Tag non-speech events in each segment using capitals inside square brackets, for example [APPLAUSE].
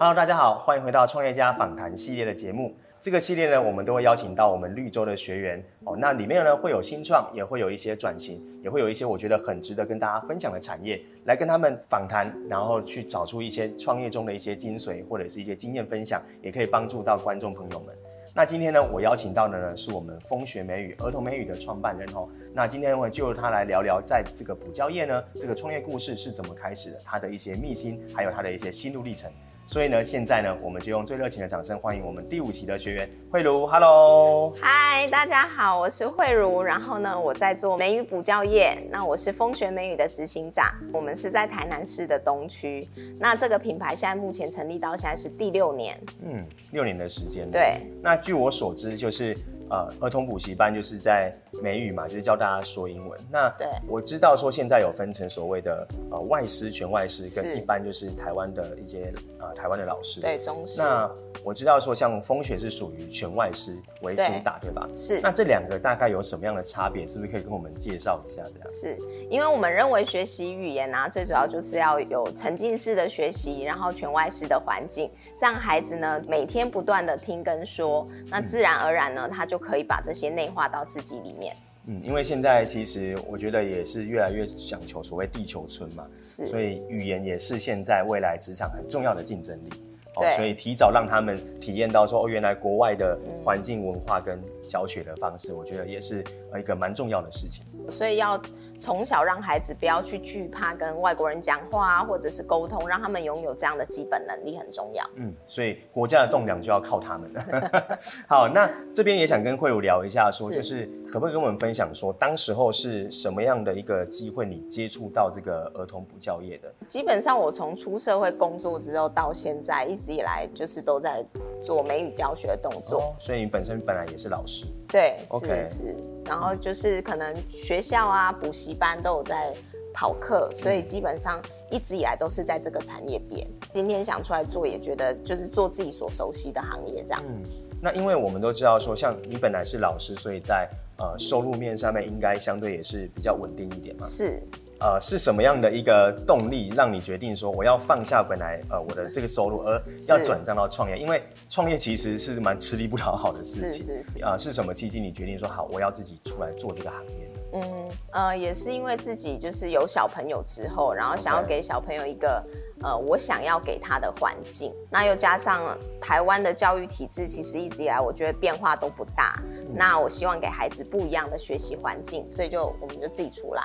Hello，大家好，欢迎回到创业家访谈系列的节目。这个系列呢，我们都会邀请到我们绿洲的学员哦。那里面呢，会有新创，也会有一些转型，也会有一些我觉得很值得跟大家分享的产业，来跟他们访谈，然后去找出一些创业中的一些精髓，或者是一些经验分享，也可以帮助到观众朋友们。那今天呢，我邀请到的呢，是我们风学美语儿童美语的创办人哦。那今天我就由他来聊聊，在这个补教业呢，这个创业故事是怎么开始的，他的一些秘辛，还有他的一些心路历程。所以呢，现在呢，我们就用最热情的掌声欢迎我们第五期的学员慧茹。Hello，嗨，大家好，我是慧茹。然后呢，我在做美语补教业。那我是风学美语的执行长。我们是在台南市的东区。那这个品牌现在目前成立到现在是第六年。嗯，六年的时间。对。那据我所知，就是。呃，儿童补习班就是在美语嘛，就是教大家说英文。那对，我知道说现在有分成所谓的呃外师、全外师跟一般就是台湾的一些呃台湾的老师。对，中师。那我知道说像风雪是属于全外师为主打，对，对吧？是。那这两个大概有什么样的差别？是不是可以跟我们介绍一下这样？是因为我们认为学习语言啊，最主要就是要有沉浸式的学习，然后全外师的环境，让孩子呢每天不断的听跟说，那自然而然呢他就。可以把这些内化到自己里面。嗯，因为现在其实我觉得也是越来越讲求所谓地球村嘛，是，所以语言也是现在未来职场很重要的竞争力。哦，所以提早让他们体验到说哦，原来国外的环境文化跟教学的方式，嗯，我觉得也是一个蛮重要的事情。所以要。从小让孩子不要去惧怕跟外国人讲话啊，或者是沟通，让他们拥有这样的基本能力很重要。嗯，所以国家的栋梁就要靠他们了。[LAUGHS] 好，那这边也想跟慧茹聊一下说，说就是可不可以跟我们分享说，当时候是什么样的一个机会，你接触到这个儿童补教业的？基本上我从出社会工作之后到现在，一直以来就是都在做美语教学的动作。哦，所以你本身本来也是老师。对，OK，是，是。然后就是可能学校啊、补习班都有在跑课，所以基本上一直以来都是在这个产业边。今天想出来做，也觉得就是做自己所熟悉的行业这样。嗯，那因为我们都知道说，像你本来是老师，所以在呃收入面上面应该相对也是比较稳定一点嘛。是。呃，是什么样的一个动力让你决定说我要放下本来呃我的这个收入，而要转战到创业？因为创业其实是蛮吃力不讨好的事情。是是是。啊、呃，是什么契机你决定说好我要自己出来做这个行业？嗯呃，也是因为自己就是有小朋友之后，然后想要给小朋友一个.呃我想要给他的环境。那又加上台湾的教育体制其实一直以来我觉得变化都不大。嗯、那我希望给孩子不一样的学习环境，所以就我们就自己出来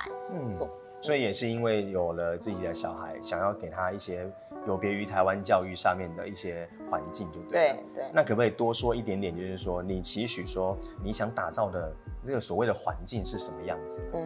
做。嗯所以也是因为有了自己的小孩，想要给他一些有别于台湾教育上面的一些环境，就对。对对。那可不可以多说一点点，就是说你期许说你想打造的这个所谓的环境是什么样子？嗯。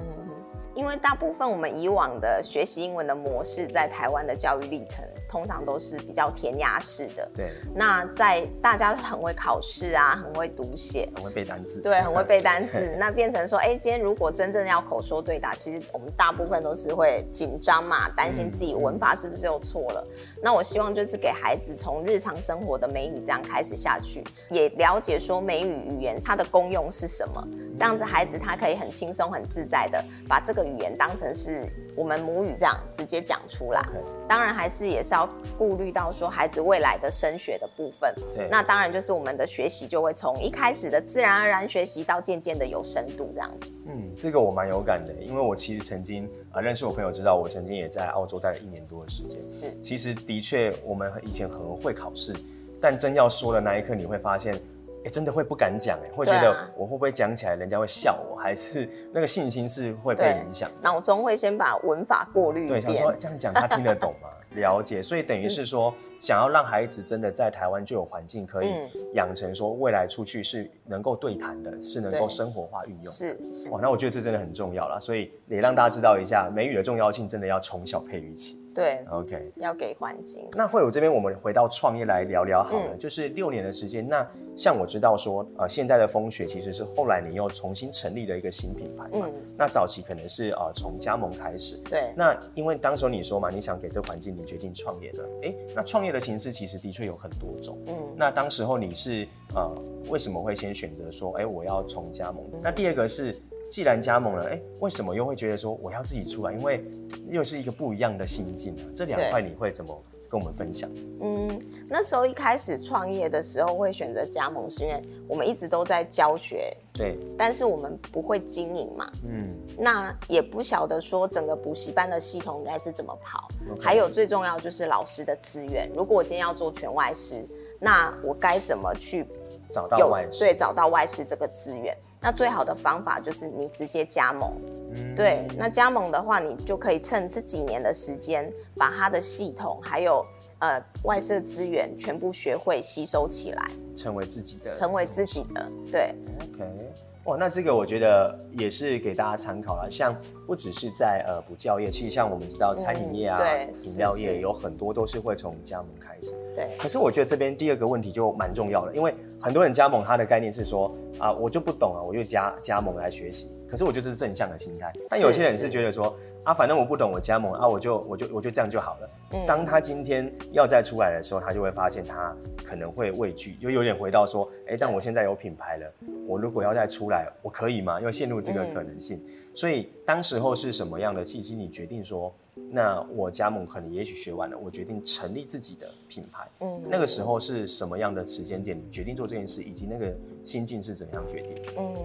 因为大部分我们以往的学习英文的模式，在台湾的教育历程。通常都是比较填鸭式的。对。那在大家很会考试啊，很会读写，很会背单词。对，很会背单词。[LAUGHS] 那变成说，哎、欸，今天如果真正要口说对答，其实我们大部分都是会紧张嘛，担心自己文法是不是又错了、嗯。那我希望就是给孩子从日常生生活的美语这样开始下去，也了解说美语语言它的功用是什么。这样子孩子他可以很轻松、很自在的把这个语言当成是我们母语这样直接讲出来。当然还是也是。要顾虑到说孩子未来的升学的部分，对，那当然就是我们的学习就会从一开始的自然而然学习到渐渐的有深度这样子。嗯，这个我蛮有感的，因为我其实曾经啊、呃、认识我朋友知道我曾经也在澳洲待了一年多的时间。是，其实的确我们以前很会考试，但真要说的那一刻，你会发现。欸、真的会不敢讲，哎，会觉得我会不会讲起来人家会笑我，还是那个信心是会被影响？脑中会先把文法过滤。对，想说这样讲他听得懂吗？[LAUGHS] 了解，所以等于是说，想要让孩子真的在台湾就有环境可以养成，说未来出去是能够对谈的，是能够生活化运用。是，是哇，那我觉得这真的很重要了，所以也让大家知道一下美语的重要性，真的要从小培育起。对，OK，要给环境。那慧茹这边，我们回到创业来聊聊好了。嗯、就是六年的时间，那像我知道说，呃，现在的风雪其实是后来你又重新成立了一个新品牌嘛。嗯。那早期可能是呃从加盟开始。对。那因为当时你说嘛，你想给这环境，你决定创业的。哎、欸，那创业的形式其实的确有很多种。嗯。那当时候你是呃为什么会先选择说，哎、欸，我要从加盟、嗯？那第二个是。既然加盟了，哎、欸，为什么又会觉得说我要自己出来？因为又是一个不一样的心境啊。这两块你会怎么跟我们分享？嗯，那时候一开始创业的时候会选择加盟，是因为我们一直都在教学，对，但是我们不会经营嘛，嗯，那也不晓得说整个补习班的系统应该是怎么跑.还有最重要就是老师的资源。如果我今天要做全外师，那我该怎么去找到外师？对，找到外师这个资源。那最好的方法就是你直接加盟，嗯、对。那加盟的话，你就可以趁这几年的时间，把它的系统还有呃外设资源全部学会吸收起来，成为自己的，成为自己的，对。OK，哇，那这个我觉得也是给大家参考了。像不只是在呃补教业，其实像我们知道餐饮业啊、饮、嗯、料业有很多都是会从加盟开始。对。可是我觉得这边第二个问题就蛮重要的，因为很多人加盟他的概念是说啊，我就不懂啊，我就加加盟来学习。可是我觉得这是正向的心态，但有些人是觉得说啊，反正我不懂，我加盟啊，我就我就我就这样就好了。嗯。当他今天要再出来的时候，他就会发现他可能会畏惧，就有点回到说，哎、欸，但我现在有品牌了，我如果要再出来，我可以吗？又陷入这个可能性。嗯。所以当时候是什么样的契机？你决定说？那我加盟可能也许学完了，我决定成立自己的品牌。嗯，那个时候是什么样的时间点？你决定做这件事，以及那个心境是怎么样决定？嗯，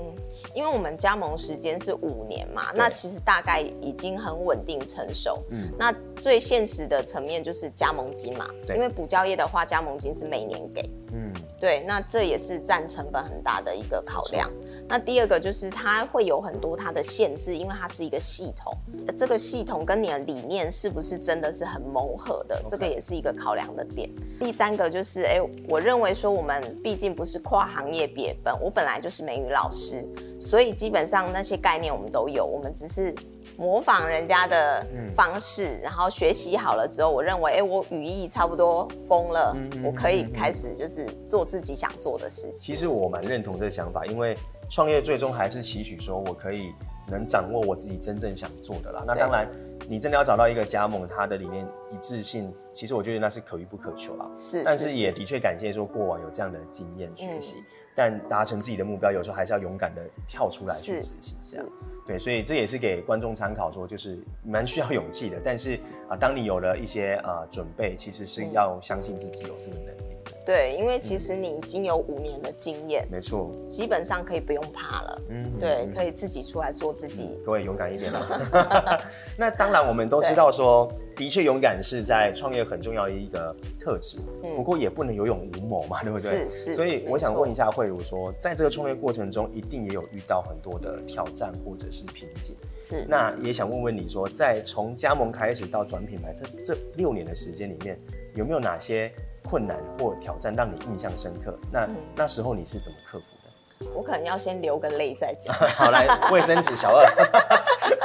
因为我们加盟时间是五年嘛，那其实大概已经很稳定成熟。嗯，那最现实的层面就是加盟金嘛。对，因为补教业的话，加盟金是每年给。嗯，对，那这也是占成本很大的一个考量。那第二个就是它会有很多它的限制，因为它是一个系统，这个系统跟你的理念是不是真的是很谋合的，这个也是一个考量的点。第三个就是，哎，我认为说我们毕竟不是跨行业别本，我本来就是美语老师，所以基本上那些概念我们都有，我们只是模仿人家的方式，然后学习好了之后，我认为，哎，我语义差不多疯了，我可以开始就是做自己想做的事情。其实我蛮认同这个想法，因为。创业最终还是期许说，我可以能掌握我自己真正想做的啦。那当然，你真的要找到一个加盟，它的理念一致性，其实我觉得那是可遇不可求啦。是，但是也的确感谢说过往有这样的经验学习。嗯。但达成自己的目标，有时候还是要勇敢的跳出来去执行。这样，对，所以这也是给观众参考，说就是蛮需要勇气的。但是啊，当你有了一些啊准备，其实是要相信自己有这个能力。对，因为其实你已经有五年的经验，没错，基本上可以不用怕了。嗯，对，可以自己出来做自己。嗯、各位勇敢一点啦。[LAUGHS] 那当然，我们都知道说，的确勇敢是在创业很重要的一个特质。嗯，不过也不能有勇无谋嘛，对不对？是是。所以我想问一下慧如说，在这个创业过程中，一定也有遇到很多的挑战或者是瓶颈。是。那也想问问你说，在从加盟开始到转品牌这这六年的时间里面，有没有哪些？困难或挑战让你印象深刻，那、嗯、那时候你是怎么克服的？我可能要先流个泪再讲。[LAUGHS] 好，来卫生纸小二。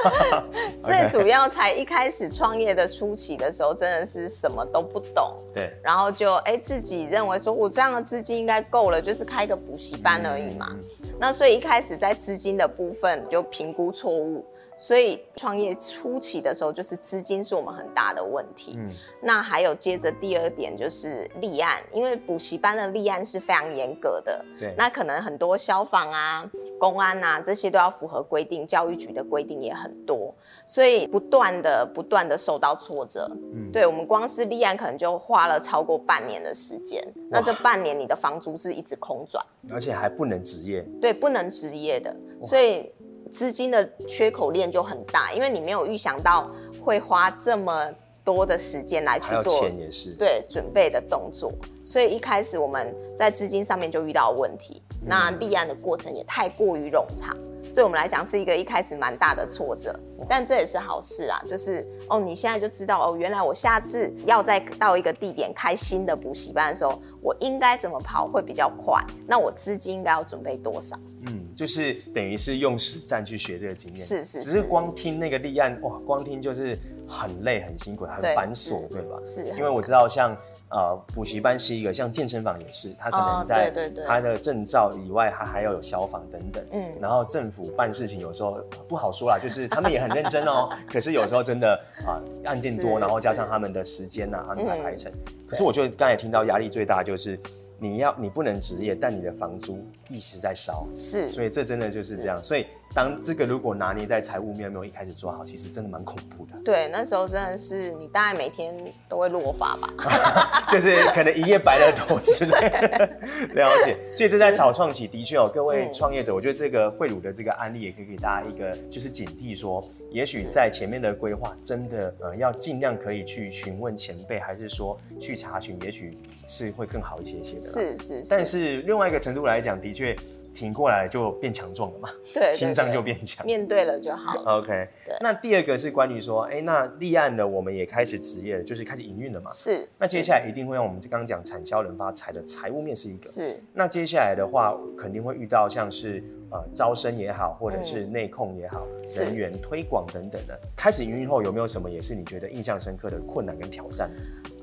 [LAUGHS] 最主要才一开始创业的初期的时候，真的是什么都不懂。对。然后就哎、欸、自己认为说我这样的资金应该够了，就是开个补习班而已嘛。嗯、那所以一开始在资金的部分就评估错误。所以创业初期的时候，就是资金是我们很大的问题。嗯，那还有接着第二点就是立案，因为补习班的立案是非常严格的。对，那可能很多消防啊、公安啊这些都要符合规定，教育局的规定也很多，所以不断的、不断的受到挫折。嗯，对，我们光是立案可能就花了超过半年的时间。那这半年你的房租是一直空转，而且还不能职业。对，不能职业的，所以。资金的缺口链就很大，因为你没有预想到会花这么多的时间来去做，钱也是。对准备的动作，所以一开始我们在资金上面就遇到问题，嗯、那立案的过程也太过于冗长，对我们来讲是一个一开始蛮大的挫折，但这也是好事啊，就是哦，你现在就知道哦，原来我下次要再到一个地点开新的补习班的时候，我应该怎么跑会比较快，那我资金应该要准备多少？嗯，就是等于是用实战去学这个经验，是，是是，只是光听那个立案哇，光听就是很累很辛苦很繁琐，对吧？是，因为我知道像呃补习班是一个，像健身房也是，它可能在它的证照以外，它还要有消防等等，嗯，然后政府办事情有时候不好说啦，就是 [LAUGHS] 他们也很认真哦，可是有时候真的啊案件多，然后加上他们的时间呐安排排程，可是我觉得刚才听到压力最大就是。你要你不能职业，但你的房租一直在烧，是，所以这真的就是这样。所以当这个如果拿捏在财务面没有一开始做好，其实真的蛮恐怖的。对，那时候真的是你大概每天都会落发吧，[LAUGHS] 就是可能一夜白了头之类的。[LAUGHS] 了解。所以这在草创期的确哦，各位创业者，我觉得这个慧鲁的这个案例也可以给大家一个就是警惕说，也许在前面的规划真的呃要尽量可以去询问前辈，还是说去查询，也许是会更好一些些的。是是，但是另外一个程度来讲，的确挺过来就变强壮了嘛，对，心脏就变强，面对了就好。OK，那第二个是关于说，哎，那立案了，我们也开始职业了，就是开始营运了嘛。是。那接下来一定会让我们刚刚讲产销人发财的财务面是一个。是。那接下来的话，肯定会遇到像是呃招生也好，或者是内控也好，人员推广等等的。开始营运后有没有什么也是你觉得印象深刻的困难跟挑战？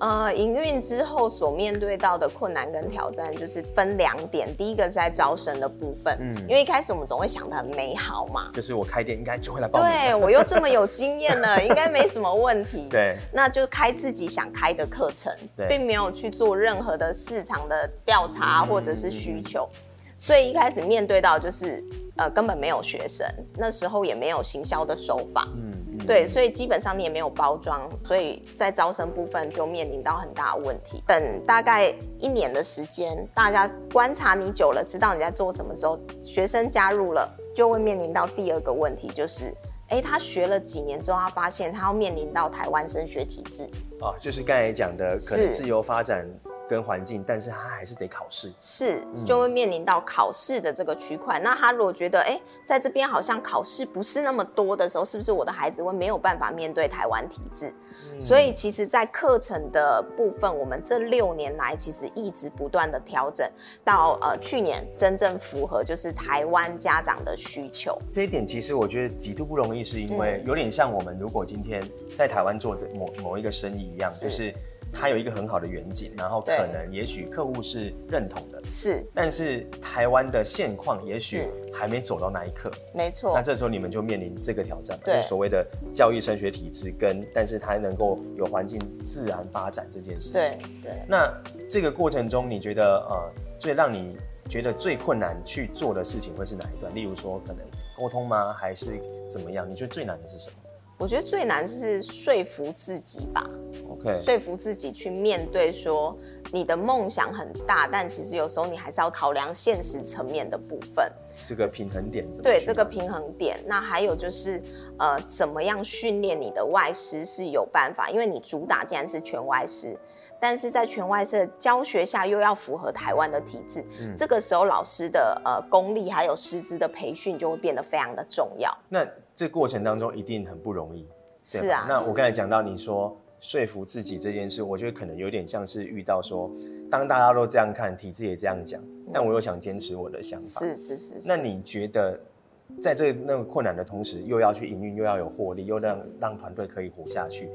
呃，营运之后所面对到的困难跟挑战，就是分两点。第一个是在招生的部分，嗯，因为一开始我们总会想的很美好嘛，就是我开店应该就会来报名，对 [LAUGHS] 我又这么有经验了，应该没什么问题，[LAUGHS] 对，那就开自己想开的课程，对，并没有去做任何的市场的调查或者是需求，嗯，所以一开始面对到就是呃根本没有学生，那时候也没有行销的手法，嗯。对，所以基本上你也没有包装，所以在招生部分就面临到很大的问题。等大概一年的时间，大家观察你久了，知道你在做什么之后，学生加入了，就会面临到第二个问题，就是，哎，他学了几年之后，他发现他要面临到台湾升学体制。哦，就是刚才讲的，可能自由发展。跟环境，但是他还是得考试，是就会面临到考试的这个区块。嗯、那他如果觉得，哎、欸，在这边好像考试不是那么多的时候，是不是我的孩子会没有办法面对台湾体制？嗯、所以，其实，在课程的部分，我们这六年来其实一直不断的调整，到呃去年真正符合就是台湾家长的需求。这一点其实我觉得极度不容易，是因为有点像我们如果今天在台湾做着某某一个生意一样，是就是。它有一个很好的远景，然后可能也许客户是认同的，是，但是台湾的现况也许还没走到那一刻，没错。那这时候你们就面临这个挑战，就是所谓的教育升学体制跟，但是它能够有环境自然发展这件事情。对对。那这个过程中，你觉得呃，最让你觉得最困难去做的事情会是哪一段？例如说，可能沟通吗？还是怎么样？你觉得最难的是什么？我觉得最难是说服自己吧。OK，说服自己去面对，说你的梦想很大，但其实有时候你还是要考量现实层面的部分。这个平衡点怎么？对，这个平衡点。那还有就是，呃，怎么样训练你的外师是有办法，因为你主打既然是全外师，但是在全外设教学下又要符合台湾的体制，嗯，这个时候老师的呃功力还有师资的培训就会变得非常的重要。那这过程当中一定很不容易，是啊。那我刚才讲到你说说服自己这件事，我觉得可能有点像是遇到说，当大家都这样看，体制也这样讲，但我又想坚持我的想法。是是是。那你觉得，在这那个困难的同时，又要去营运，又要有获利，又让让团队可以活下去，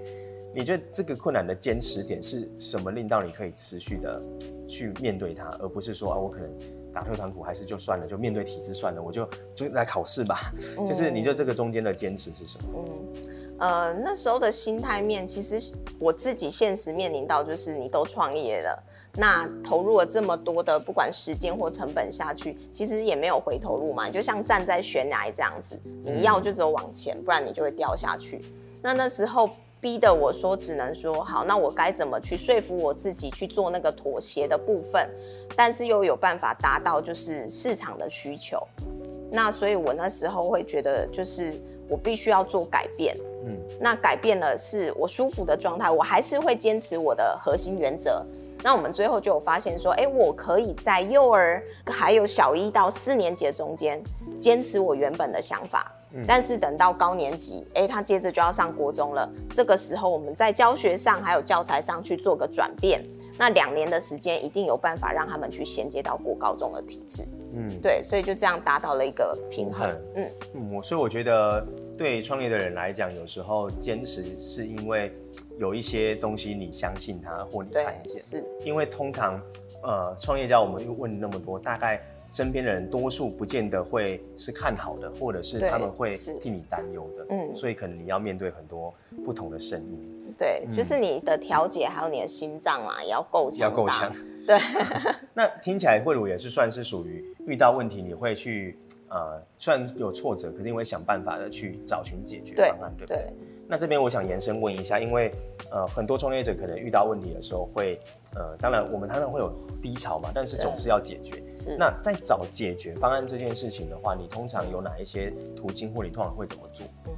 你觉得这个困难的坚持点是什么？令到你可以持续的去面对它，而不是说啊，我可能。打退堂鼓还是就算了，就面对体制算了，我就就来考试吧。嗯、[LAUGHS] 就是你就这个中间的坚持是什么？嗯，呃，那时候的心态面，其实我自己现实面临到就是你都创业了，那投入了这么多的不管时间或成本下去，其实也没有回头路嘛。你就像站在悬崖这样子，你要就只有往前，不然你就会掉下去。那那时候。逼得我说，只能说好，那我该怎么去说服我自己去做那个妥协的部分，但是又有办法达到就是市场的需求。那所以我那时候会觉得，就是我必须要做改变。嗯，那改变了是我舒服的状态，我还是会坚持我的核心原则。那我们最后就有发现说，哎，我可以在幼儿还有小一到四年级的中间坚持我原本的想法。但是等到高年级，哎，他接着就要上国中了。这个时候，我们在教学上还有教材上去做个转变。那两年的时间，一定有办法让他们去衔接到过高中的体制。嗯，对，所以就这样达到了一个平衡。嗯嗯，我所以我觉得，对创业的人来讲，有时候坚持是因为有一些东西你相信他，或你看见。是。因为通常，呃，创业家我们又问那么多，大概。身边的人多数不见得会是看好的，或者是他们会替你担忧的，嗯，所以可能你要面对很多不同的声音。对，嗯、就是你的调节还有你的心脏啊，也要够强，要够强。[LAUGHS] 对。[LAUGHS] 那听起来慧茹也是算是属于遇到问题你会去呃，虽然有挫折，肯定会想办法的去找寻解决方案，对，对不对？对那这边我想延伸问一下，因为呃很多创业者可能遇到问题的时候会呃，当然我们当然会有低潮嘛，但是总是要解决。是。那在找解决方案这件事情的话，你通常有哪一些途径，或你通常会怎么做？嗯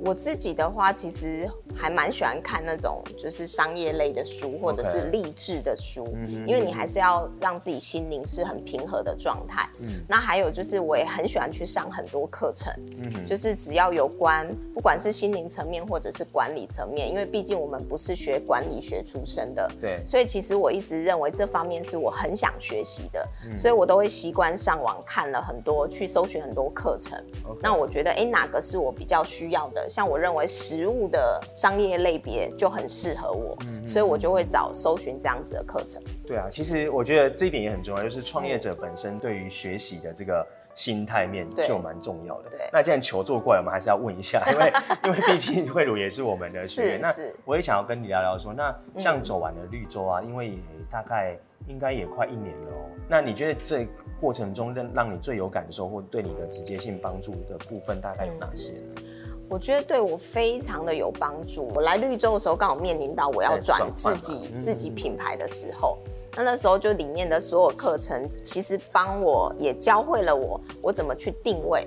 我自己的话，其实还蛮喜欢看那种就是商业类的书，或者是励志的书，Okay. 因为你还是要让自己心灵是很平和的状态。嗯，那还有就是我也很喜欢去上很多课程，嗯，就是只要有关，不管是心灵层面或者是管理层面，因为毕竟我们不是学管理学出身的，对，所以其实我一直认为这方面是我很想学习的，嗯，所以我都会习惯上网看了很多，去搜寻很多课程。Okay. 那我觉得，哎，哪个是我比较需要的？像我认为食物的商业类别就很适合我，所以我就会找搜寻这样子的课程。对啊，其实我觉得这一点也很重要，就是创业者本身对于学习的这个心态面就蛮重要的。对，那既然求助过来，我们还是要问一下，[LAUGHS] 因为因为毕竟慧茹也是我们的学员，那我也想要跟你聊聊说，那像走完了绿洲啊，因为大概应该也快一年了哦，那你觉得这过程中让让你最有感受或对你的直接性帮助的部分大概有哪些呢？我觉得对我非常的有帮助。我来绿洲的时候，刚好面临到我要转自己自己品牌的时候，那那时候就里面的所有课程，其实帮我也教会了我，我怎么去定位。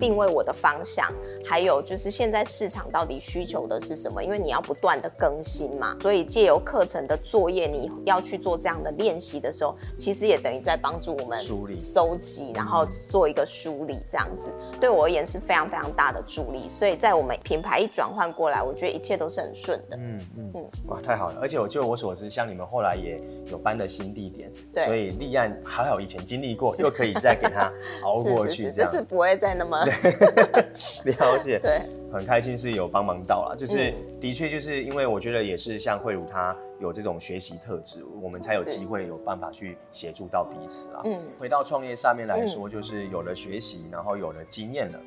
定位我的方向，还有就是现在市场到底需求的是什么？因为你要不断的更新嘛，所以借由课程的作业，你要去做这样的练习的时候，其实也等于在帮助我们梳理、收集，然后做一个梳理，这样子对我而言是非常非常大的助力。所以在我们品牌一转换过来，我觉得一切都是很顺的。嗯嗯嗯，哇，太好了！而且我就我所知，像你们后来也有搬的新地点，对，所以立案还好以前经历过，又可以再给他 [LAUGHS] 熬过去，这样这次不会再那么。[LAUGHS] 了解，对，很开心是有帮忙到了，就是、嗯、的确就是因为我觉得也是像慧茹她有这种学习特质，我们才有机会有办法去协助到彼此啊。嗯，回到创业上面来说，就是有了学习，然后有了经验了，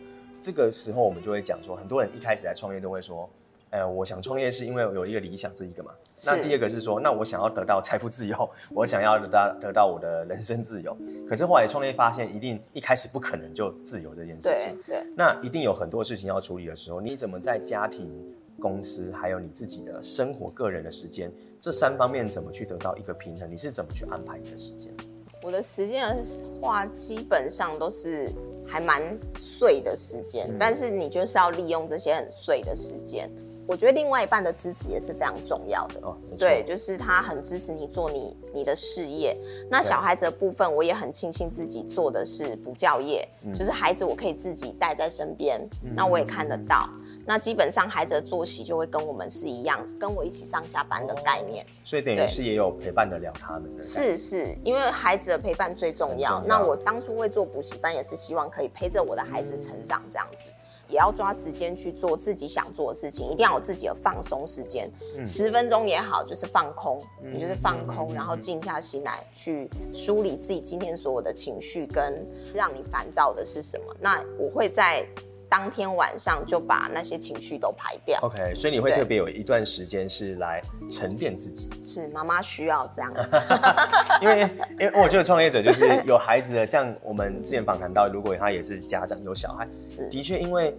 这个时候我们就会讲说，很多人一开始来创业都会说。呃，我想创业是因为有一个理想，这一个嘛。那第二个是说，那我想要得到财富自由，我想要得到得到我的人生自由。可是后来创业发现，一定一开始不可能就自由这件事情。对对。那一定有很多事情要处理的时候，你怎么在家庭、公司还有你自己的生活、个人的时间这三方面怎么去得到一个平衡？你是怎么去安排你的时间？我的时间的话，基本上都是还蛮碎的时间，嗯、但是你就是要利用这些很碎的时间。我觉得另外一半的支持也是非常重要的哦，对，就是他很支持你做你你的事业。那小孩子的部分，我也很庆幸自己做的是补教业，嗯、就是孩子我可以自己带在身边，嗯、那我也看得到。嗯、那基本上孩子的作息就会跟我们是一样，跟我一起上下班的概念。哦、所以等于是也有陪伴得了他们的。是是，因为孩子的陪伴最重要。重要，那我当初会做补习班，也是希望可以陪着我的孩子成长这样子。也要抓时间去做自己想做的事情，一定要有自己的放松时间，十、嗯、分钟也好，就是放空，你、嗯、就是放空，嗯、然后静下心来去梳理自己今天所有的情绪跟让你烦躁的是什么。那我会在。当天晚上就把那些情绪都排掉。OK，所以你会特别有一段时间是来沉淀自己。是妈妈需要这样。[LAUGHS] 因为因为我觉得创业者就是有孩子的，像我们之前访谈到，如果他也是家长有小孩，的确因为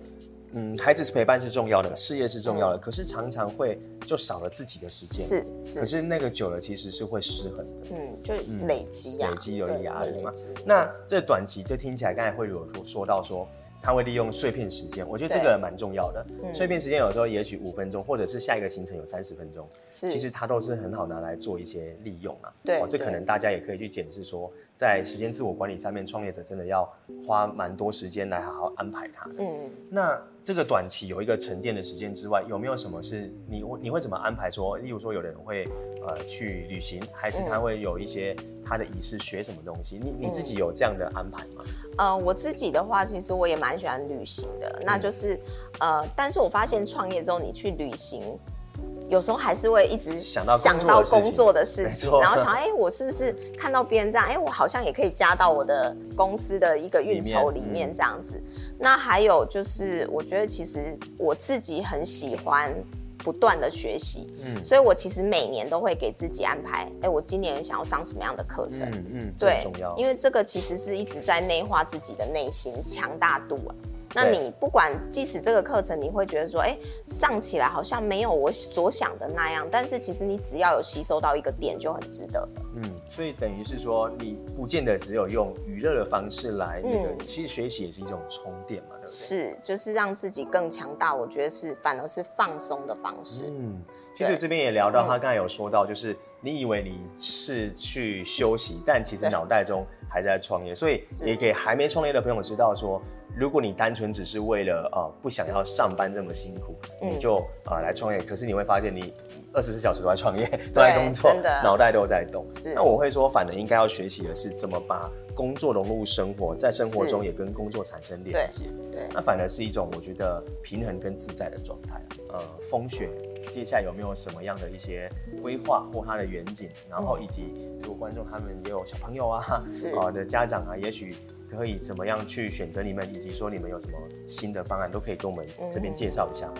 嗯孩子陪伴是重要的，事业是重要的，嗯、可是常常会就少了自己的时间。是是。可是那个久了其实是会失衡的。嗯，就累积呀、啊，累积有压力嘛。那这短期就听起来，刚才慧茹有说到说。他会利用碎片时间，我觉得这个蛮重要的。嗯、碎片时间有时候也许五分钟，或者是下一个行程有三十分钟，是其实它都是很好拿来做一些利用啊。对，哦，这可能大家也可以去检视说，在时间自我管理上面，创业者真的要花蛮多时间来好好安排它。嗯，那这个短期有一个沉淀的时间之外，有没有什么是你你会怎么安排说？例如说，有的人会呃去旅行，还是他会有一些他的仪式，学什么东西？你你自己有这样的安排吗？呃，我自己的话，其实我也蛮喜欢旅行的。那就是，呃，但是我发现创业之后，你去旅行，有时候还是会一直想到想到工作的事情，然后想，哎、欸，我是不是看到别人这样，哎、欸，我好像也可以加到我的公司的一个运筹里面这样子。嗯、那还有就是，我觉得其实我自己很喜欢不断的学习。嗯，所以我其实每年都会给自己安排，哎、欸，我今年想要上什么样的课程？嗯嗯，对，重要，因为这个其实是一直在内化自己的内心强大度啊。那你不管，即使这个课程你会觉得说，哎、欸，上起来好像没有我所想的那样，但是其实你只要有吸收到一个点，就很值得。嗯，所以等于是说，你不见得只有用娱乐的方式来，嗯，其实学习也是一种充电嘛，对不对？是，就是让自己更强大。我觉得是，反而是放松的方式。嗯，其实这边也聊到，他刚才有说到，就是你以为你是去休息，但其实脑袋中还在创业，所以也给还没创业的朋友知道说。如果你单纯只是为了呃不想要上班这么辛苦，嗯、你就呃来创业，可是你会发现你二十四小时都在创业，都在工作，脑袋都在动。是，那我会说，反而应该要学习的是怎么把工作融入生活，在生活中也跟工作产生连接。对，那反而是一种我觉得平衡跟自在的状态。呃，风雪接下来有没有什么样的一些规划或它的远景？然后以及如果观众他们也有小朋友啊，是啊、的家长啊，也许。可以怎么样去选择你们，以及说你们有什么新的方案，都可以跟我们这边介绍一下。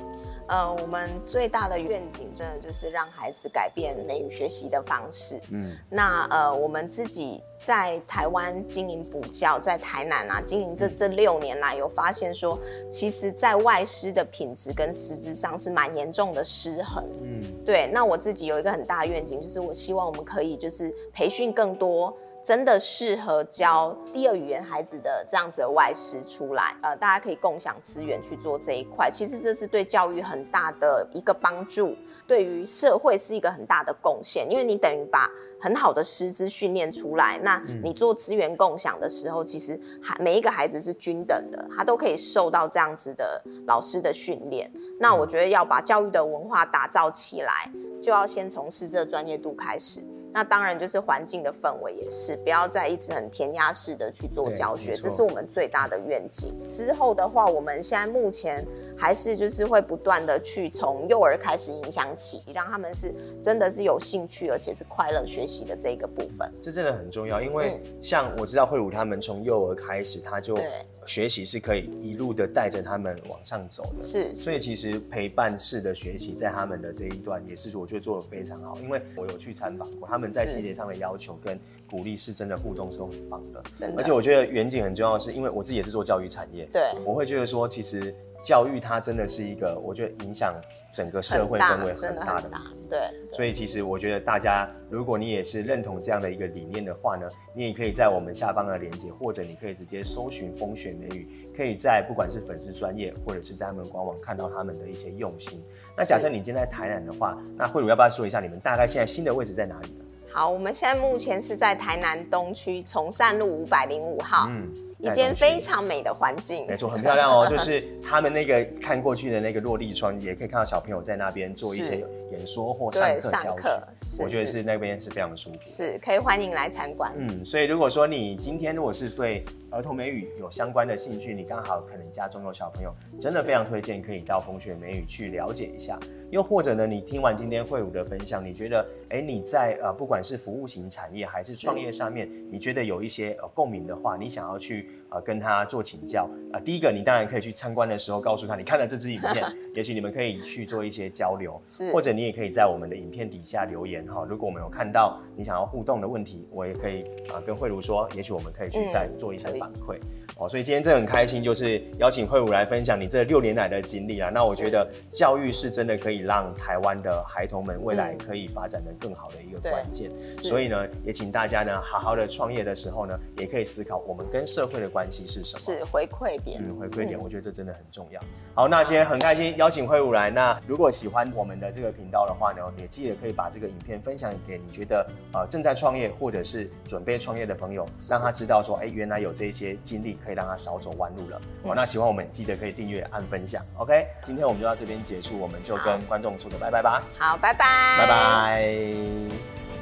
呃，我们最大的愿景，真的就是让孩子改变美语学习的方式。嗯，那呃，我们自己在台湾经营补教，在台南啊经营这这六年来，有发现说，其实在外师的品质跟师资上是蛮严重的失衡。嗯，对。那我自己有一个很大的愿景，就是我希望我们可以就是培训更多。真的适合教第二语言孩子的这样子的外师出来，呃，大家可以共享资源去做这一块。其实这是对教育很大的一个帮助，对于社会是一个很大的贡献。因为你等于把很好的师资训练出来，那你做资源共享的时候，其实还每一个孩子是均等的，他都可以受到这样子的老师的训练。那我觉得要把教育的文化打造起来，就要先从师资的专业度开始。那当然就是环境的氛围也是，不要再一直很填鸭式的去做教学，这是我们最大的愿景。之后的话，我们现在目前还是就是会不断的去从幼儿开始影响起，让他们是真的是有兴趣而且是快乐学习的这个部分。这真的很重要，因为像我知道慧茹他们从幼儿开始，他就。学习是可以一路的带着他们往上走的，是，所以其实陪伴式的学习在他们的这一段也是我觉得做得非常好，因为我有去参访过，他们在细节上的要求跟鼓励是真的互动是很棒的，真的。而且我觉得远景很重要的是，因为我自己也是做教育产业，对，我会觉得说其实。教育它真的是一个，我觉得影响整个社会氛围很大的，对。所以其实我觉得大家，如果你也是认同这样的一个理念的话呢，你也可以在我们下方的链接，或者你可以直接搜寻风雪美语，可以在不管是粉丝专业，或者是在他们官网看到他们的一些用心。那假设你今天在台南的话，那慧茹要不要说一下你们大概现在新的位置在哪里呢？好，我们现在目前是在台南东区崇善路五百零五号，嗯，一间非常美的环境，没错，很漂亮哦。就是他们那个看过去的那个落地窗，也可以看到小朋友在那边做一些演说或上课教学，我觉得是那边是非常舒服，是可以欢迎来参观。嗯，所以如果说你今天如果是对儿童美语有相关的兴趣，你刚好可能家中有小朋友，真的非常推荐可以到风雪美语去了解一下。又或者呢，你听完今天慧茹的分享，你觉得，哎，你在呃不管是服务型产业还是创业上面，你觉得有一些呃共鸣的话，你想要去呃跟他做请教啊、呃，第一个你当然可以去参观的时候告诉他，你看了这支影片，[LAUGHS] 也许你们可以去做一些交流，是或者你也可以在我们的影片底下留言哈，如果我们有看到你想要互动的问题，我也可以啊、呃、跟慧茹说，也许我们可以去再做一些反馈。嗯哦，所以今天真的很开心，就是邀请慧茹来分享你这六年来的经历啊。那我觉得教育是真的可以让台湾的孩童们未来可以发展的更好的一个关键。所以呢，也请大家呢好好的创业的时候呢，也可以思考我们跟社会的关系是什么。是回馈点，嗯，回馈点，我觉得这真的很重要。好，那今天很开心邀请慧武来。那如果喜欢我们的这个频道的话呢，也记得可以把这个影片分享给你觉得呃正在创业或者是准备创业的朋友，让他知道说，哎，原来有这些经历可以让他少走弯路了。好，那喜欢我们记得可以订阅、按分享。OK，今天我们就到这边结束，我们就跟观众说个拜拜吧。好，拜拜，拜拜。